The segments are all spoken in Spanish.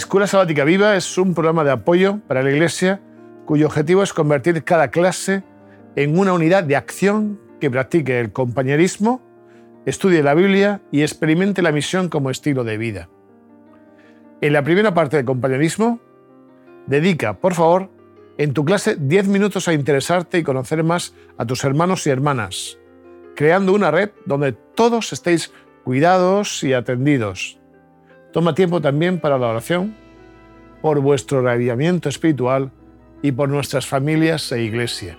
Escuela Sabática Viva es un programa de apoyo para la Iglesia cuyo objetivo es convertir cada clase en una unidad de acción que practique el compañerismo, estudie la Biblia y experimente la misión como estilo de vida. En la primera parte del compañerismo, dedica, por favor, en tu clase 10 minutos a interesarte y conocer más a tus hermanos y hermanas, creando una red donde todos estéis cuidados y atendidos. Toma tiempo también para la oración, por vuestro radiamiento espiritual y por nuestras familias e iglesia.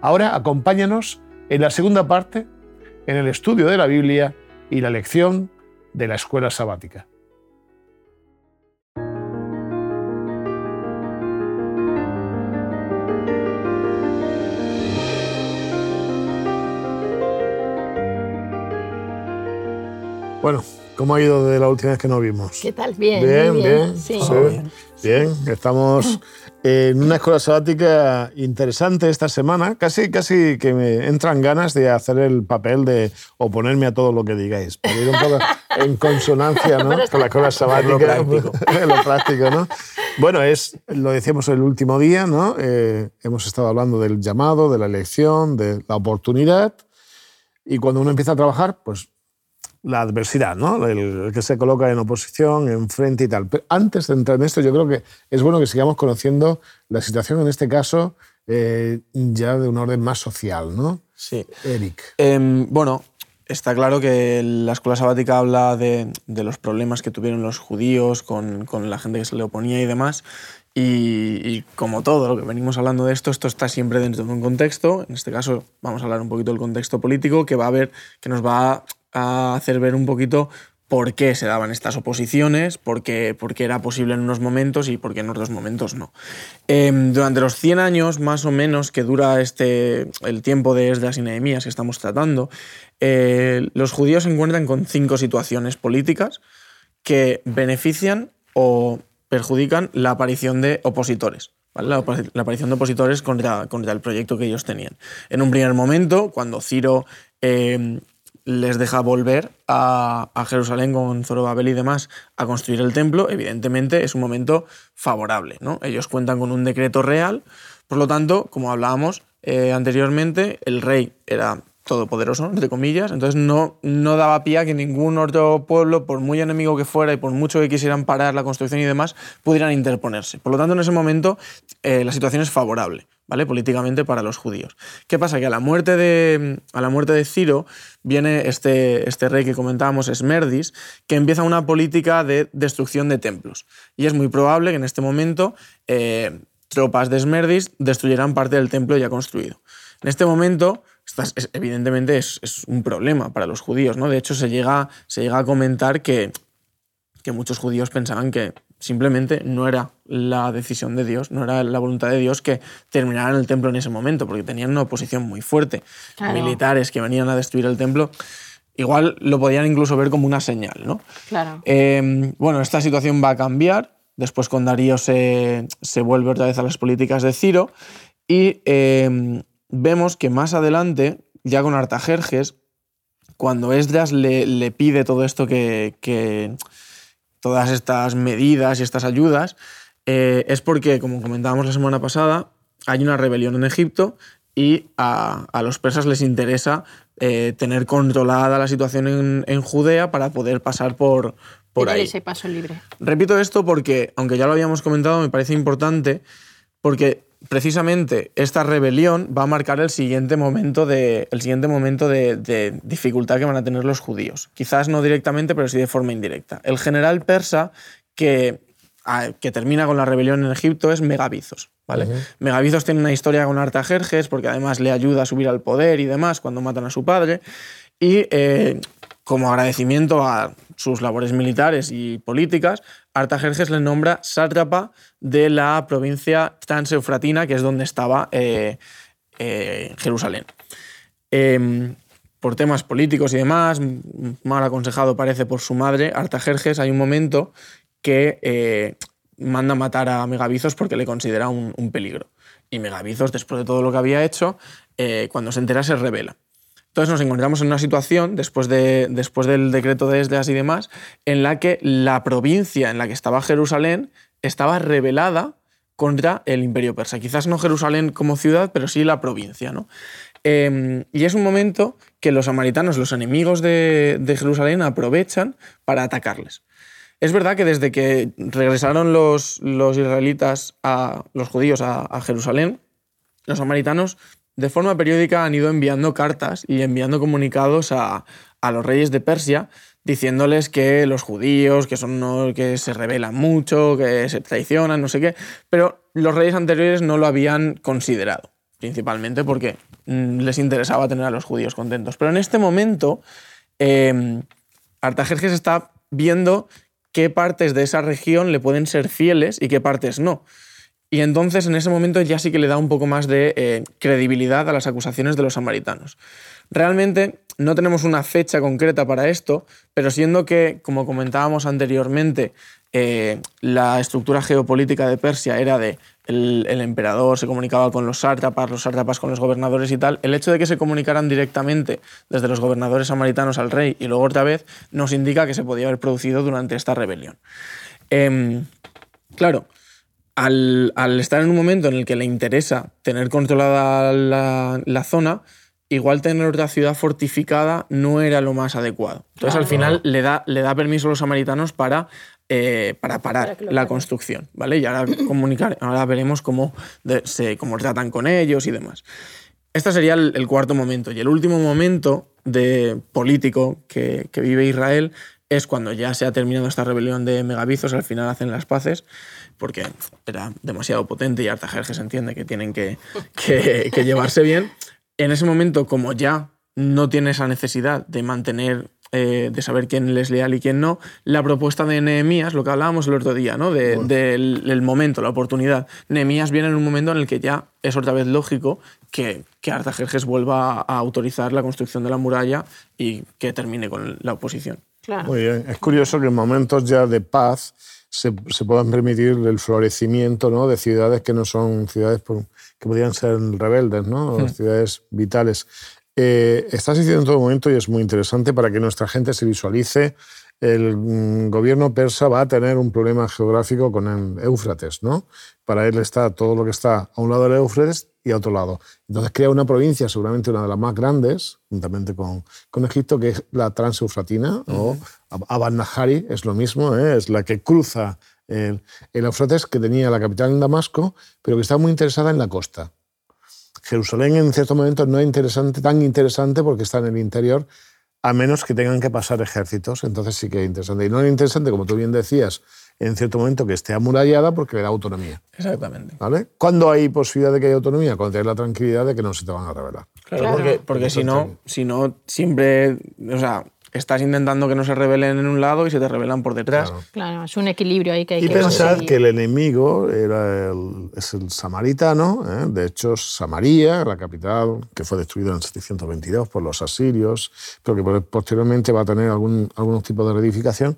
Ahora acompáñanos en la segunda parte, en el estudio de la Biblia y la lección de la escuela sabática. Bueno, ¿cómo ha ido de la última vez que nos vimos? ¿Qué tal? Bien, bien, muy bien. Sí. bien. Bien, estamos en una escuela sabática interesante esta semana. Casi, casi que me entran ganas de hacer el papel de oponerme a todo lo que digáis, para ir un poco en consonancia ¿no? con la escuela sabática. Lo práctico. lo práctico, ¿no? Bueno, es, lo decíamos el último día, ¿no? Eh, hemos estado hablando del llamado, de la elección, de la oportunidad. Y cuando uno empieza a trabajar, pues la adversidad, ¿no? El, que se coloca en oposición, enfrente y tal. Pero antes de entrar en esto, yo creo que es bueno que sigamos conociendo la situación, en este caso, eh, ya de un orden más social, ¿no? Sí. Eric. Em, bueno, está claro que la escuela sabática habla de, de los problemas que tuvieron los judíos con, con, la gente que se le oponía y demás. Y, y, como todo lo que venimos hablando de esto, esto está siempre dentro de un contexto. En este caso, vamos a hablar un poquito del contexto político que va a ver, que nos va a a hacer ver un poquito por qué se daban estas oposiciones, por qué, era posible en unos momentos y por qué en otros momentos no. Eh, durante los 100 años más o menos que dura este, el tiempo de Esdras y Nehemías que estamos tratando, eh, los judíos se encuentran con cinco situaciones políticas que benefician o perjudican la aparición de opositores. La, aparición de opositores contra, contra el proyecto que ellos tenían. En un primer momento, cuando Ciro eh, les deja volver a, Jerusalén con Zorobabel y demás a construir el templo, evidentemente es un momento favorable. ¿no? Ellos cuentan con un decreto real, por lo tanto, como hablábamos eh, anteriormente, el rey era todopoderoso, entre comillas, entonces no, no daba pie a que ningún otro pueblo, por muy enemigo que fuera y por mucho que quisieran parar la construcción y demás, pudieran interponerse. Por lo tanto, en ese momento eh, la situación es favorable. ¿Vale? políticamente para los judíos. ¿Qué pasa? Que a la muerte de, a la muerte de Ciro viene este, este rey que comentábamos, Esmerdis, que empieza una política de destrucción de templos. Y es muy probable que en este momento eh, tropas de Esmerdis destruyeran parte del templo ya construido. En este momento, evidentemente, es, es, un problema para los judíos. ¿no? De hecho, se llega, se llega a comentar que, que muchos judíos pensaban que simplemente no era la decisión de Dios, no era la voluntad de Dios que terminaran el templo en ese momento, porque tenían una oposición muy fuerte. Claro. Militares que venían a destruir el templo, igual lo podían incluso ver como una señal. ¿no? Claro. Eh, bueno, esta situación va a cambiar. Después con Darío se, se vuelve otra vez a las políticas de Ciro y eh, vemos que más adelante, ya con Artajerjes, cuando Esdras le, le pide todo esto que, que todas estas medidas y estas ayudas, eh, es porque, como comentábamos la semana pasada, hay una rebelión en Egipto y a, a los persas les interesa eh, tener controlada la situación en, en, Judea para poder pasar por, por ahí. ese paso libre. Repito esto porque, aunque ya lo habíamos comentado, me parece importante porque precisamente esta rebelión va a marcar el siguiente momento de, el siguiente momento de, de, dificultad que van a tener los judíos. Quizás no directamente, pero sí de forma indirecta. El general persa que, que termina con la rebelión en Egipto es Megabizos. ¿vale? Uh -huh. Megabizos tiene una historia con Artajerjes porque además le ayuda a subir al poder y demás cuando matan a su padre. Y eh, como agradecimiento a sus labores militares y políticas, Artajerjes le nombra sátrapa de la provincia transeufratina, que es donde estaba eh, eh, Jerusalén. Eh, por temas políticos y demás, mal aconsejado parece por su madre, Artajerjes, hay un momento que eh, manda matar a Megabizos porque le considera un, un, peligro. Y Megabizos, después de todo lo que había hecho, cuando se entera se revela. Entonces nos encontramos en una situación, después, de, después del decreto de Esdras y demás, en la que la provincia en la que estaba Jerusalén estaba rebelada contra el imperio persa. Quizás no Jerusalén como ciudad, pero sí la provincia. ¿no? Em, y es un momento que los samaritanos, los enemigos de, Jerusalén, aprovechan para atacarles. Es verdad que desde que regresaron los, los israelitas, a, los judíos a Jerusalén, los samaritanos de forma periódica han ido enviando cartas y enviando comunicados a, los reyes de Persia diciéndoles que los judíos, que son que se rebelan mucho, que se traicionan, no sé qué, pero los reyes anteriores no lo habían considerado, principalmente porque mm, les interesaba tener a los judíos contentos. Pero en este momento, eh, Artajerjes está viendo qué partes de esa región le pueden ser fieles y qué partes no. Y entonces en ese momento ya sí que le da un poco más de eh, credibilidad a las acusaciones de los samaritanos. Realmente no tenemos una fecha concreta para esto, pero siendo que, como comentábamos anteriormente, eh, la estructura geopolítica de Persia era de el, emperador se comunicaba con los sátrapas, los sátrapas con los gobernadores y tal, el hecho de que se comunicaran directamente desde los gobernadores samaritanos al rey y luego otra vez nos indica que se podía haber producido durante esta rebelión. Em, claro, al, estar en un momento en el que le interesa tener controlada la, zona, igual tener otra ciudad fortificada no era lo más adecuado. Entonces, al final, le da, le da permiso a los samaritanos para, eh, para parar la construcción. ¿vale? Y ahora, comunicar, ahora veremos cómo, se, cómo tratan con ellos y demás. Este sería el, cuarto momento. Y el último momento de político que, que vive Israel es cuando ya se ha terminado esta rebelión de megabizos, al final hacen las paces porque era demasiado potente y Artajerjes entiende que tienen que, llevarse bien. En ese momento, como ya no tiene esa necesidad de mantener eh, de saber quién es leal y quién no, la propuesta de Nehemías, lo que hablábamos el otro día, ¿no? del momento, la oportunidad. Nehemías viene en un momento en el que ya es otra vez lógico que, que Artajerjes vuelva a autorizar la construcción de la muralla y que termine con la oposición. Muy bien. Es curioso que en momentos ya de paz se, se puedan permitir el florecimiento ¿no? de ciudades que no son ciudades que podrían ser rebeldes, ¿no? Hmm. ciudades vitales. Eh, estás diciendo en todo momento, y es muy interesante para que nuestra gente se visualice, el mm, gobierno persa va a tener un problema geográfico con el Éufrates, ¿no? Para él está todo lo que está a un lado del Éufrates y a otro lado. Entonces crea una provincia, seguramente una de las más grandes, juntamente con, con Egipto, que es la Transeufratina, o Aban Nahari, es lo mismo, ¿eh? es la que cruza el, el Éufrates, que tenía la capital en Damasco, pero que está muy interesada en la costa. Jerusalén en cierto momento no es interesante, tan interesante porque está en el interior, a menos que tengan que pasar ejércitos, entonces sí que es interesante. Y no es interesante, como tú bien decías, en cierto momento que esté amurallada porque le da autonomía. Exactamente. ¿Vale? ¿Cuándo hay posibilidad de que haya autonomía? Cuando tienes la tranquilidad de que no se te van a revelar. Claro, porque, porque si no, si no, siempre, o sea, estás intentando que no se rebelen en un lado y se te rebelan por detrás. Claro, es un equilibrio ahí que hay y que Y pensad que el enemigo era el, es el samaritano, ¿eh? de hecho Samaria, la capital, que fue destruida en 722 por los asirios, pero que posteriormente va a tener algún, algún tipo de reedificación,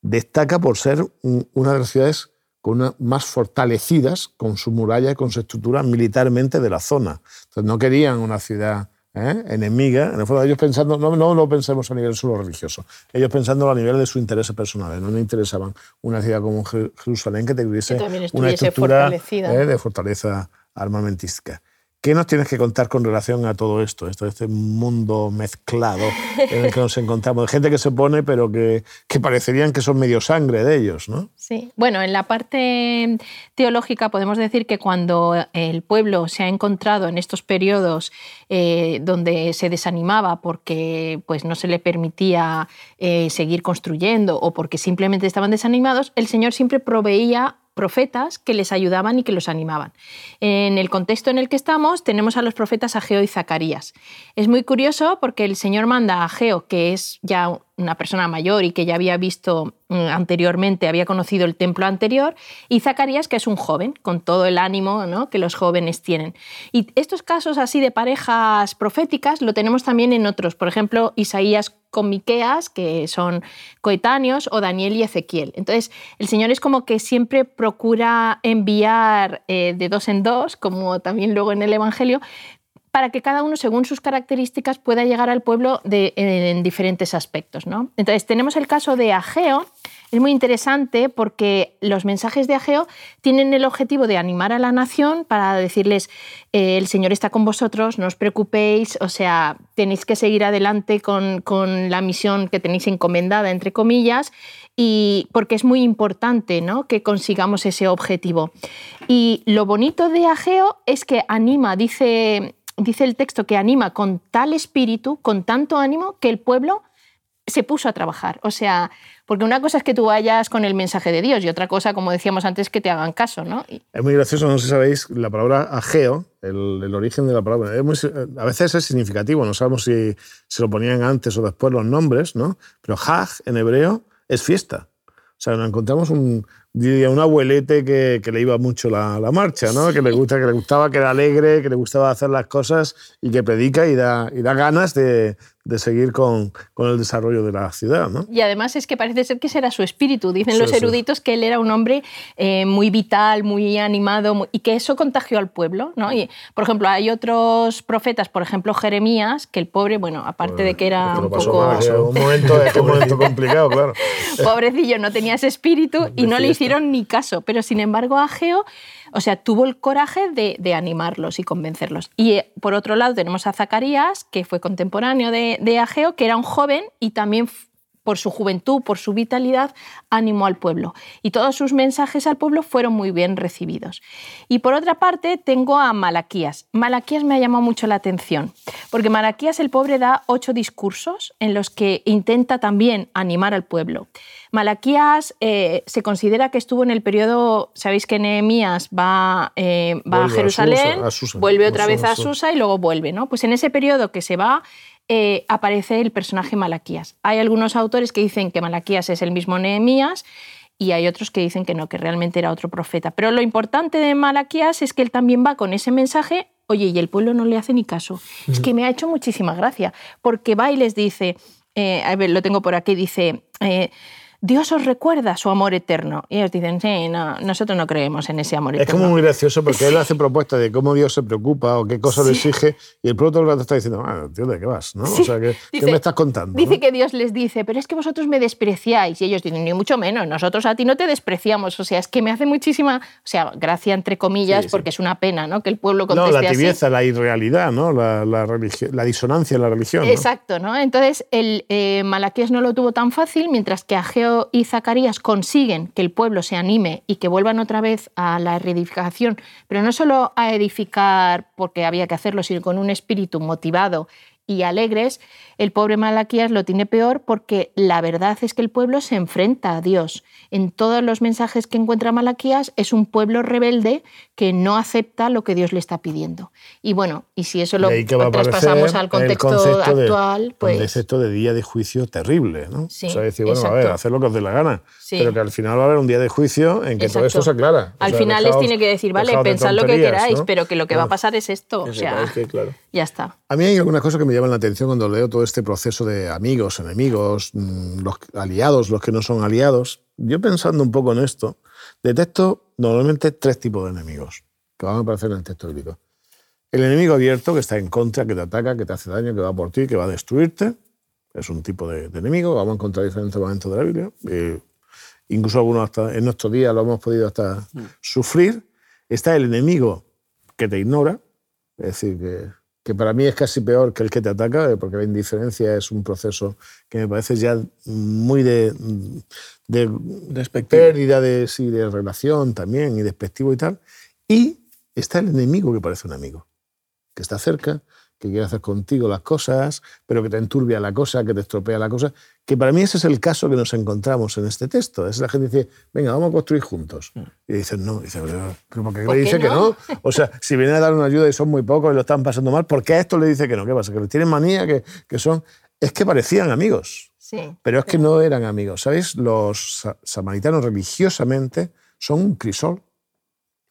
destaca por ser una de las ciudades con más fortalecidas con su muralla y con su estructura militarmente de la zona. Entonces no querían una ciudad ¿eh? enemiga, en el fondo ellos pensando, no, no lo pensemos a nivel solo religioso, ellos pensando a nivel de su intereses personales, no les interesaban una ciudad como Jerusalén que tuviese una estructura ¿eh? de fortaleza armamentística. ¿Qué nos tienes que contar con relación a todo esto, esto este mundo mezclado en el que nos encontramos? Gente que se pone, pero que, que, parecerían que son medio sangre de ellos, ¿no? Sí, bueno, en la parte teológica podemos decir que cuando el pueblo se ha encontrado en estos periodos eh, donde se desanimaba porque pues, no se le permitía eh, seguir construyendo o porque simplemente estaban desanimados, el Señor siempre proveía profetas que les ayudaban y que los animaban. En el contexto en el que estamos tenemos a los profetas Ageo y Zacarías. Es muy curioso porque el Señor manda a Ageo, que es ya una persona mayor y que ya había visto mm, anteriormente, había conocido el templo anterior, y Zacarías, que es un joven, con todo el ánimo ¿no? que los jóvenes tienen. Y estos casos así de parejas proféticas lo tenemos también en otros, por ejemplo, Isaías con Miqueas, que son coetáneos, o Daniel y Ezequiel. Entonces, el Señor es como que siempre procura enviar eh, de dos en dos, como también luego en el Evangelio, para que cada uno, según sus características, pueda llegar al pueblo en diferentes aspectos. ¿no? Entonces, tenemos el caso de Ageo. Es muy interesante porque los mensajes de Ageo tienen el objetivo de animar a la nación para decirles, eh, el Señor está con vosotros, no os preocupéis, o sea, tenéis que seguir adelante con, con la misión que tenéis encomendada, entre comillas, y porque es muy importante ¿no? que consigamos ese objetivo. Y lo bonito de Ageo es que anima, dice dice el texto que anima con tal espíritu, con tanto ánimo, que el pueblo se puso a trabajar. O sea, porque una cosa es que tú vayas con el mensaje de Dios y otra cosa, como decíamos antes, que te hagan caso. ¿no? Es muy gracioso, no sé si sabéis, la palabra ageo, el, origen de la palabra, a veces es significativo, no sabemos si se lo ponían antes o después los nombres, ¿no? pero hag en hebreo es fiesta. O sea, nos encontramos un, un abuelete que, que, le iba mucho la, la, marcha, ¿no? que, le gusta, que le gustaba, que era alegre, que le gustaba hacer las cosas y que predica y da, y da ganas de, de seguir con, con, el desarrollo de la ciudad. ¿no? Y además es que parece ser que ese era su espíritu. Dicen los eruditos que él era un hombre eh, muy vital, muy animado y que eso contagió al pueblo. ¿no? Y, por ejemplo, hay otros profetas, por ejemplo Jeremías, que el pobre, bueno, aparte de que era un poco... un momento, un momento complicado, claro. Pobrecillo, no tenía ese espíritu y no le hicieron ni caso. Pero sin embargo, Ageo o sea, tuvo el coraje de, animarlos y convencerlos. Y eh, por otro lado tenemos a Zacarías, que fue contemporáneo de, de Ageo, que era un joven y también por su juventud, por su vitalidad, animó al pueblo. Y todos sus mensajes al pueblo fueron muy bien recibidos. Y por otra parte, tengo a Malaquías. Malaquías me ha llamado mucho la atención, porque Malaquías el pobre da ocho discursos en los que intenta también animar al pueblo. Malaquías eh, se considera que estuvo en el periodo, sabéis que Nehemías va, eh, va a Jerusalén, vuelve otra vez a Susa y luego vuelve. ¿no? Pues en ese periodo que se va eh, aparece el personaje Malaquías. Hay algunos autores que dicen que Malaquías es el mismo Nehemías y hay otros que dicen que no, que realmente era otro profeta. Pero lo importante de Malaquías es que él también va con ese mensaje, oye, y el pueblo no le hace ni caso. Es que me ha hecho muchísima gracia, porque va y les dice, eh, a ver, lo tengo por aquí, dice... Eh, Dios os recuerda su amor eterno. Y ellos dicen, sí, no, nosotros no creemos en ese amor eterno. Es como muy gracioso porque él hace propuestas de cómo Dios se preocupa o qué cosa le exige y el producto del rato está diciendo, ah, tío, ¿de qué vas? ¿no? O sea, ¿qué, me estás contando? Dice que Dios les dice, pero es que vosotros me despreciáis. Y ellos dicen, ni mucho menos, nosotros a ti no te despreciamos. O sea, es que me hace muchísima, o sea, gracia entre comillas, porque es una pena, ¿no? Que el pueblo conteste No, la tibieza, la irrealidad, ¿no? La, la, la, disonancia en la religión. Exacto, ¿no? Entonces, el eh, Malaquías no lo tuvo tan fácil, mientras que Ageo y Zacarías consiguen que el pueblo se anime y que vuelvan otra vez a la reedificación, pero no solo a edificar porque había que hacerlo, sino con un espíritu motivado y alegres, el pobre Malaquías lo tiene peor porque la verdad es que el pueblo se enfrenta a Dios. En todos los mensajes que encuentra Malaquías es un pueblo rebelde que no acepta lo que Dios le está pidiendo. Y bueno, y si eso lo traspasamos al contexto actual, pues... El concepto de día de juicio terrible, ¿no? Sí, o sea, decir, bueno, a ver, hacer lo que os dé la gana. Pero que al final va a haber un día de juicio en que todo esto se aclara. Al final les tiene que decir, vale, pensad lo que queráis, pero que lo que va a pasar es esto. o sea, ya está. A mí hay alguna cosa que me llama la atención cuando leo todo este proceso de amigos, enemigos, mm, los aliados, los que no son aliados. Yo pensando un poco en esto, detecto normalmente tres tipos de enemigos que van a aparecer en el texto bíblico. El enemigo abierto, que está en contra, que te ataca, que te hace daño, que va por ti, que va a destruirte. Es un tipo de, enemigo, vamos a encontrar diferentes momentos de la Biblia. Eh, incluso algunos hasta en nuestros días lo hemos podido hasta mm. sufrir. Está el enemigo que te ignora, es decir, que que para mí es casi peor que el que te ataca, eh, porque la indiferencia es un proceso que me parece ya muy de, de, pérdida de, sí, de relación también y despectivo y tal. Y está el enemigo que parece un amigo, que está cerca, que quiere hacer contigo las cosas, pero que te enturbia la cosa, que te estropea la cosa, que para mí ese es el caso que nos encontramos en este texto. Es la gente dice, venga, vamos a construir juntos. Mm. Y dicen, no, dice, pero ¿por qué le dice que no? O sea, si vienen a dar una ayuda y son muy pocos y lo están pasando mal, ¿por qué a esto le dice que no? ¿Qué pasa? Que tienen manía, que, que son... Es que parecían amigos, sí, pero es que no eran amigos. ¿Sabéis? Los samaritanos religiosamente son un crisol.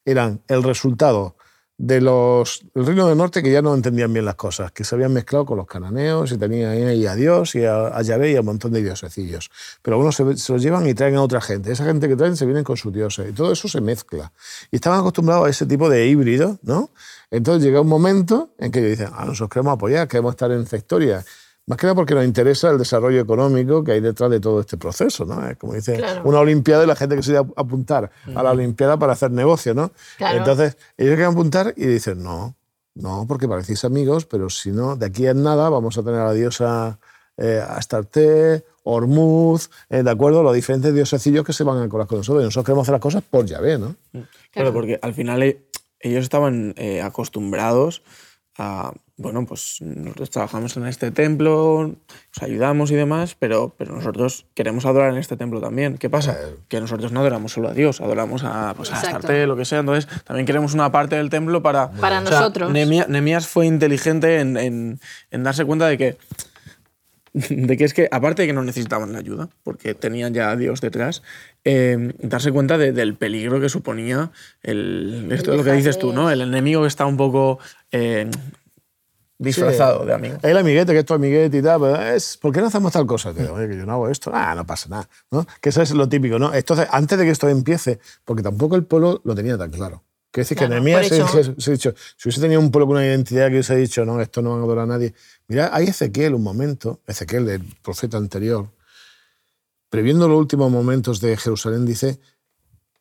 Eran el resultado de los del reino del norte que ya no entendían bien las cosas, que se habían mezclado con los cananeos y tenían ahí a Dios y a, a Yahvé y a un montón de diosecillos. Pero algunos se, los llevan y traen a otra gente. Esa gente que traen se vienen con sus dioses y todo eso se mezcla. Y estaban acostumbrados a ese tipo de híbrido, ¿no? Entonces llega un momento en que ellos dicen, ah, nosotros queremos apoyar, queremos estar en esta historia. Más que nada porque nos interesa el desarrollo económico que hay detrás de todo este proceso, ¿no? Es como dice Claro. una Olimpiada y la gente que se iba a apuntar a la Olimpiada para hacer negocio, ¿no? Claro. Entonces, ellos quieren apuntar y dicen, no, no, porque parecéis amigos, pero si no, de aquí en nada vamos a tener a la diosa eh, Astarte, Hormuz, eh, ¿de acuerdo? Los diferentes diosecillos que se van a colar con nosotros. Y nosotros queremos hacer las cosas por Yahvé, ¿no? Claro, Claro. porque al final eh, ellos estaban eh, acostumbrados a, bueno, pues nosotros trabajamos en este templo, os ayudamos y demás, pero, pero nosotros queremos adorar en este templo también. ¿Qué pasa? Que nosotros no adoramos solo a Dios, adoramos a, pues, a Exacto. Astarte, lo que sea. Entonces también queremos una parte del templo para... Para o sea, nosotros. Nehemías fue inteligente en, en- en darse cuenta de que de que es que, aparte de que no necesitaban la ayuda, porque tenían ya a Dios detrás, eh, darse cuenta de- del peligro que suponía el, esto es lo que dices tú, ¿no? El enemigo que está un poco eh, disfrazado de amigo. El amiguete, que esto es amiguete y tal, pero es, ¿por qué no hacemos tal cosa? Te digo, Oye, que yo no hago esto. Ah, no pasa nada. ¿no? Que eso es lo típico, ¿no? Entonces, antes de que esto empiece, porque tampoco el pueblo lo tenía tan claro. Quiero decir que por se, se- se ha dicho, si hubiese tenido un pueblo con una identidad que hubiese dicho, no, esto no van a adorar a nadie. Mira, hay Ezequiel un momento, Ezequiel, el profeta anterior, previendo los últimos momentos de Jerusalén, dice,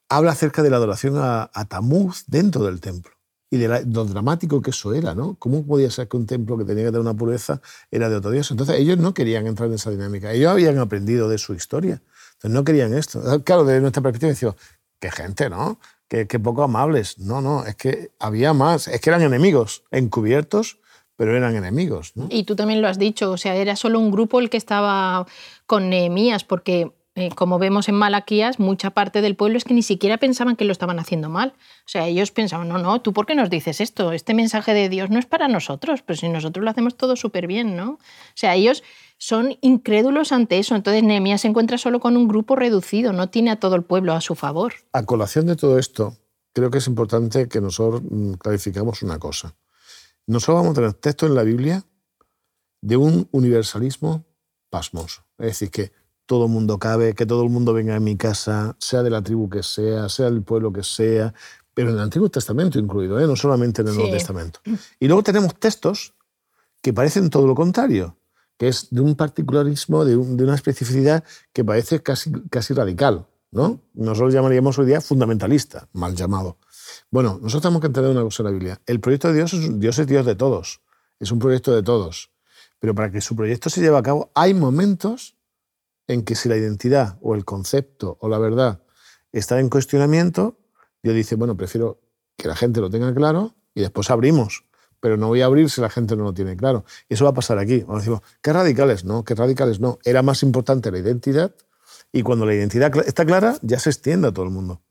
habla acerca de la adoración a, a Tamuz dentro del templo y de la- lo dramático que eso era, ¿no? ¿Cómo podía ser que un templo que tenía que tener una pureza era de otro dios? Entonces ellos no querían entrar en esa dinámica. Ellos habían aprendido de su historia. Entonces no querían esto. Claro, desde nuestra perspectiva decimos, qué gente, ¿no? Qué, qué poco amables. No, no, es que había más. Es que eran enemigos, encubiertos, pero eran enemigos, ¿no? Y tú también lo has dicho, o sea, era solo un grupo el que estaba con Nehemías, porque eh, como vemos en Malaquías, mucha parte del pueblo es que ni siquiera pensaban que lo estaban haciendo mal. O sea, ellos pensaban, no, no, ¿tú por qué nos dices esto? Este mensaje de Dios no es para nosotros, pero si nosotros lo hacemos todo súper bien, ¿no? O sea, ellos son incrédulos ante eso. Entonces Nehemías se encuentra solo con un grupo reducido, no tiene a todo el pueblo a su favor. A colación de todo esto, creo que es importante que nosotros mm, clarificamos una cosa. Nosotros vamos a tener textos en la Biblia de un universalismo pasmoso. Es decir, que todo el mundo cabe, que todo el mundo venga a mi casa, sea de la tribu que sea, sea del pueblo que sea, pero en el Antiguo Testamento incluido, ¿eh? no solamente en el Nuevo. Testamento. Y luego tenemos textos que parecen todo lo contrario, que es de un particularismo, de, un- de una especificidad que parece casi, casi radical. ¿no? Nosotros llamaríamos hoy día fundamentalista, mal llamado. Bueno, nosotros tenemos que entender una cosa en la Biblia. El proyecto de Dios es, Dios es Dios de todos, es un proyecto de todos. Pero para que su proyecto se lleve a cabo, hay momentos en que si la identidad o el concepto o la verdad está en cuestionamiento, Dios dice, bueno, prefiero que la gente lo tenga claro y después abrimos. Pero no voy a abrir si la gente no lo tiene claro. Y eso va a pasar aquí. Vamos a decir, ¿qué radicales? No, qué radicales no. Era más importante la identidad y cuando la identidad está clara, ya se extiende a todo el mundo.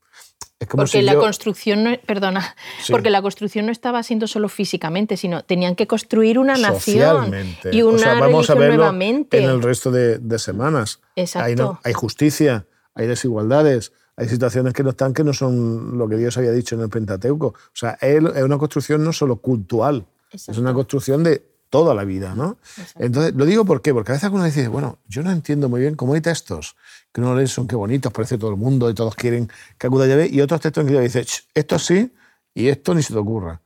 Es como Porque si la yo- construcción, no, perdona, Sí. porque la construcción no estaba siendo solo físicamente, sino tenían que construir una nación y una O sea, vamos a religión verlo nuevamente. en el resto de, de semanas. Exacto. Hay, no- hay justicia, hay desigualdades, hay situaciones que no están que no son lo que Dios había dicho en el Pentateuco. O sea, es una construcción no solo cultural, es una construcción de toda la vida, ¿no? Entonces, lo digo por qué, porque a veces uno dice, bueno, yo no entiendo muy bien cómo hay textos que uno lee son qué bonitos, parece todo el mundo y todos quieren que acuda a Yahvé, y otros textos en que dice, "Ch, esto sí y esto ni se te ocurra,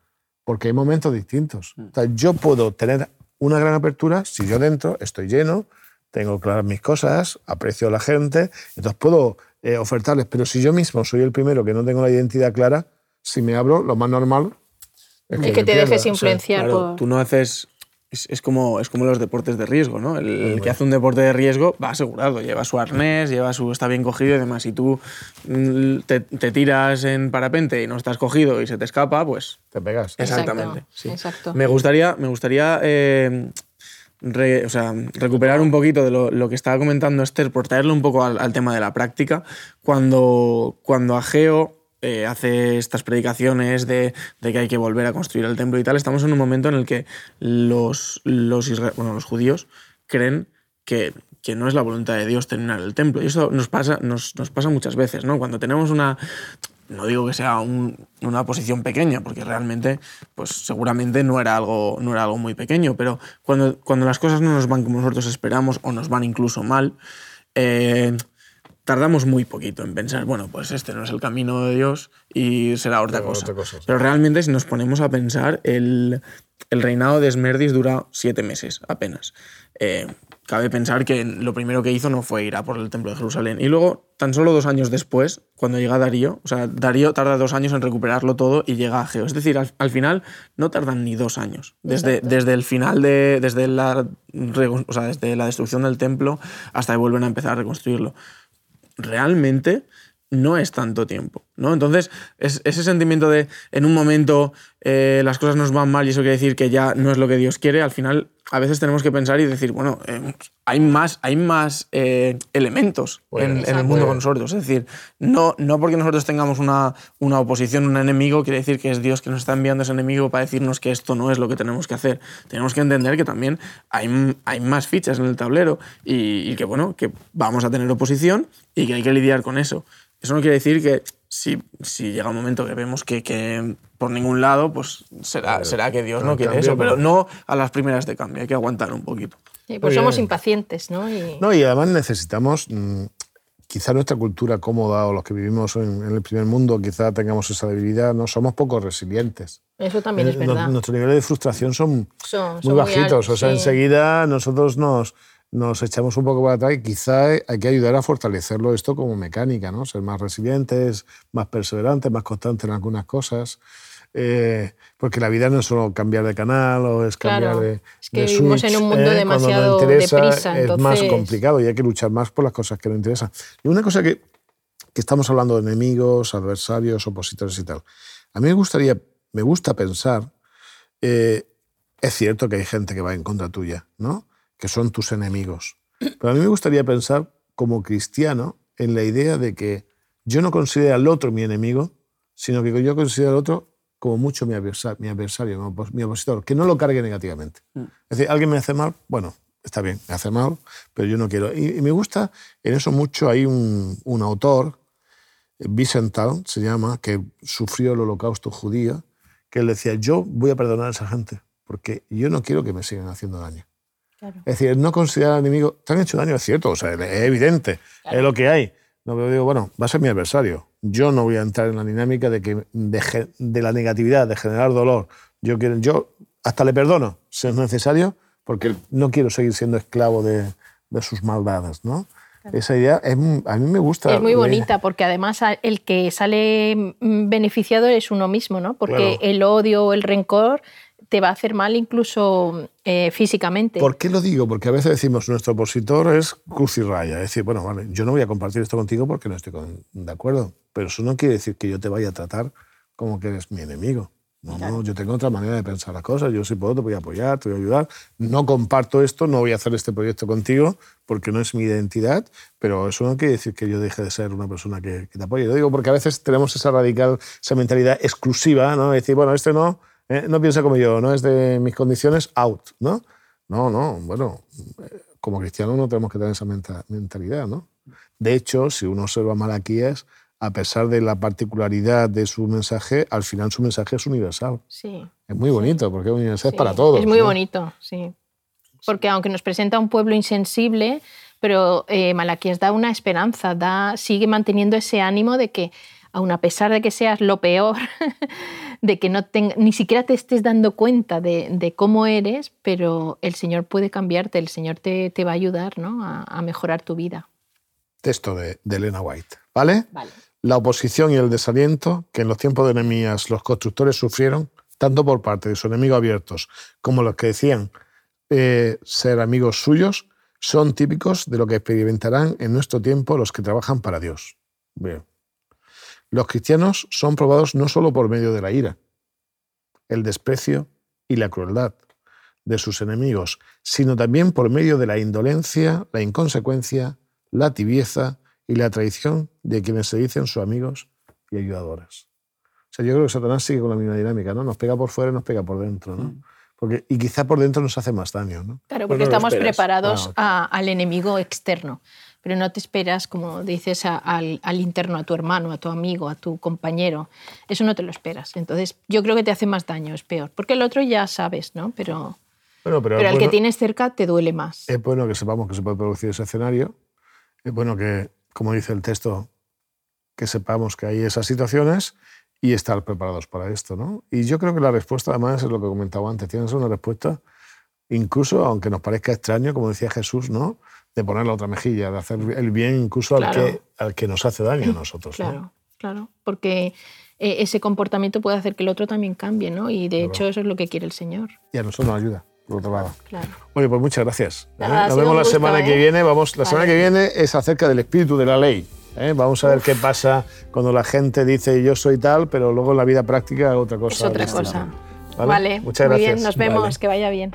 porque hay momentos distintos. O sea, yo puedo tener una gran apertura si yo dentro estoy lleno, tengo claras mis cosas, aprecio a la gente, entonces puedo eh, ofertarles, pero si yo mismo soy el primero que no tengo la identidad clara, si me abro, lo más normal Es que te pierda. dejes O sea, influenciar Claro, por... tú no haces. Es, es como, es como los deportes de riesgo, ¿no? El, el que hace un deporte de riesgo va asegurado, lleva su arnés, lleva su, está bien cogido y demás. Si tú mm, te, te tiras en parapente y no estás cogido y se te escapa, pues te pegas. exactamente. Exacto, sí. exacto. Me gustaría, me gustaría eh, re- o sea, recuperar un poquito de lo, lo que estaba comentando Esther, por traerlo un poco al, al tema de la práctica. Cuando, cuando Ageo eh, hace estas predicaciones de, de que hay que volver a construir el templo y tal, estamos en un momento en el que los, los, bueno, los judíos creen que, que no es la voluntad de Dios terminar el templo. Y eso nos pasa, nos, nos pasa muchas veces, ¿no? Cuando tenemos una, no digo que sea una posición pequeña, porque realmente, pues seguramente no era algo, no era algo muy pequeño, pero cuando, cuando las cosas no nos van como nosotros esperamos o nos van incluso mal, eh, tardamos muy poquito en pensar, bueno, pues este no es el camino de Dios y será otra cosa. Pero realmente si nos ponemos a pensar, el, el reinado de Esmerdis dura siete meses apenas. Eh, cabe pensar que lo primero que hizo no fue ir a por el templo de Jerusalén. Y luego, tan solo dos años después, cuando llega Darío, o sea, Darío tarda dos años en recuperarlo todo y llega a Geo. Es decir, al, final no tardan ni dos años. Desde, desde el final de. Desde la, o sea, desde la destrucción del templo hasta que vuelven a empezar a reconstruirlo. Realmente no es tanto tiempo. ¿No? Entonces, es, ese sentimiento de en un momento eh, las cosas nos van mal y eso quiere decir que ya no es lo que Dios quiere, al final a veces tenemos que pensar y decir, bueno, eh, hay más, hay más eh, elementos en, el mundo con nosotros. Es decir, no, no porque nosotros tengamos una, una oposición, un enemigo, quiere decir que es Dios que nos está enviando ese enemigo para decirnos que esto no es lo que tenemos que hacer. Tenemos que entender que también hay, hay más fichas en el tablero y, y que, bueno, que vamos a tener oposición y que hay que lidiar con eso. Eso no quiere decir que si, si llega un momento que vemos que, que por ningún lado, pues será, será que Dios no quiere eso, pero no a las primeras de cambio, hay que aguantar un poquito. Sí, pues somos impacientes, ¿no? Y... No, y además necesitamos, mm, quizá nuestra cultura cómoda o los que vivimos en, el primer mundo, quizá tengamos esa debilidad, no somos poco resilientes. Eso también es verdad. Nuestros niveles de frustración son, muy bajitos, o sea, enseguida nosotros nos nos echamos un poco para atrás y quizá hay que ayudar a fortalecerlo esto como mecánica, ¿no? Ser más resilientes, más perseverantes, más constantes en algunas cosas. Eh, porque la vida no es solo cambiar de canal o es cambiar de. Es que vivimos en un mundo ¿eh? demasiado deprisa. Es más complicado y hay que luchar más por las cosas que nos interesan. Y una cosa que, que estamos hablando de enemigos, adversarios, opositores y tal. A mí me gustaría, me gusta pensar, eh, es cierto que hay gente que va en contra tuya, ¿no? Que son tus enemigos. Pero a mí me gustaría pensar como cristiano en la idea de que yo no considero al otro mi enemigo, sino que yo considero al otro como mucho mi adversario, mi, adversario, mi opositor, que no lo cargue negativamente. Mm. Es decir, alguien me hace mal, bueno, está bien, me hace mal, pero yo no quiero. Y, me gusta en eso mucho, hay un, un autor, Vicental se llama, que sufrió el holocausto judío, que él decía, yo voy a perdonar a esa gente, porque yo no quiero que me sigan haciendo daño. Es decir, no considerar al enemigo. Te han hecho daño, es cierto, o sea, es evidente, es lo que hay. No, pero digo, bueno, va a ser mi adversario. Yo no voy a entrar en la dinámica de, que, de, la negatividad, de generar dolor. Yo, quiero, yo hasta le perdono, si es necesario, porque no quiero seguir siendo esclavo de, de sus maldades, ¿no? Esa idea a mí me gusta. Es muy bonita porque además el que sale mm, beneficiado es uno mismo, ¿no? Porque el odio o el rencor te va a hacer mal incluso eh, físicamente. ¿Por qué lo digo? Porque a veces decimos, nuestro opositor es cruz y raya. Es decir, bueno, vale, yo no voy a compartir esto contigo porque no estoy de acuerdo, pero eso no quiere decir que yo te vaya a tratar como que eres mi enemigo. No, no, yo tengo otra manera de pensar las cosas. Yo si puedo te voy a apoyar, te voy a ayudar. No comparto esto, no voy a hacer este proyecto contigo porque no es mi identidad, pero eso no quiere decir que yo deje de ser una persona que, que te apoye. Lo digo porque a veces tenemos esa radical, esa mentalidad exclusiva, ¿no? decir, bueno, este no, ¿eh? no piensa como yo, no es de mis condiciones, out, ¿no? No, no, bueno, como cristianos no tenemos que tener esa mentalidad, ¿no? De hecho, si uno observa Malaquías, a pesar de la particularidad de su mensaje, al final su mensaje es universal. Sí. Es muy bonito, porque es universal para todos. Es muy bonito, sí. Porque aunque nos presenta un pueblo insensible, pero eh, Malaquías da una esperanza, da, sigue manteniendo ese ánimo de que, aun a pesar de que seas lo peor, de que no ni siquiera te estés dando cuenta de, cómo eres, pero el Señor puede cambiarte, el Señor te, va a ayudar ¿no? a, mejorar tu vida. Texto de, Elena White, ¿vale? La oposición y el desaliento que en los tiempos de Nehemías los constructores sufrieron, tanto por parte de sus enemigos abiertos como los que decían eh, ser amigos suyos, son típicos de lo que experimentarán en nuestro tiempo los que trabajan para Dios. Bien. Los cristianos son probados no solo por medio de la ira, el desprecio y la crueldad de sus enemigos, sino también por medio de la indolencia, la inconsecuencia, la tibieza y la traición de quienes se dicen sus amigos y ayudadores. O sea, yo creo que Satanás sigue con la misma dinámica, ¿no? Nos pega por fuera y nos pega por dentro, ¿no? Mm. Porque, y quizá por dentro nos hace más daño, ¿no? Claro, porque estamos preparados ah, al enemigo externo pero no te esperas, como dices, al, al, interno, a tu hermano, a tu amigo, a tu compañero. Eso no te lo esperas. Entonces, yo creo que te hace más daño, es peor. Porque el otro ya sabes, ¿no? Pero, pero, pero al que tienes cerca te duele más. Es bueno que sepamos que se puede producir ese escenario. Es bueno que, como dice el texto, que sepamos que hay esas situaciones y estar preparados para esto. ¿no? Y yo creo que la respuesta, además, es lo que comentaba antes, tienes una respuesta, incluso aunque nos parezca extraño, como decía Jesús, ¿no? De poner la otra mejilla, de hacer el bien incluso al, que, al que nos hace daño a nosotros. Claro, claro, porque eh, ese comportamiento puede hacer que el otro también cambie, ¿no? Y de hecho eso es lo que quiere el Señor. Y a nosotros nos ayuda, por otro lado. Claro. Oye, pues muchas gracias. ¿eh? nos vemos la semana que ¿eh? viene. Vamos, la semana que viene es acerca del espíritu de la ley. ¿eh? Vamos a ver qué pasa cuando la gente dice yo soy tal, pero luego en la vida práctica otra cosa. Es otra cosa. ¿Vale? Muchas gracias. Bien, nos vemos, que vaya bien.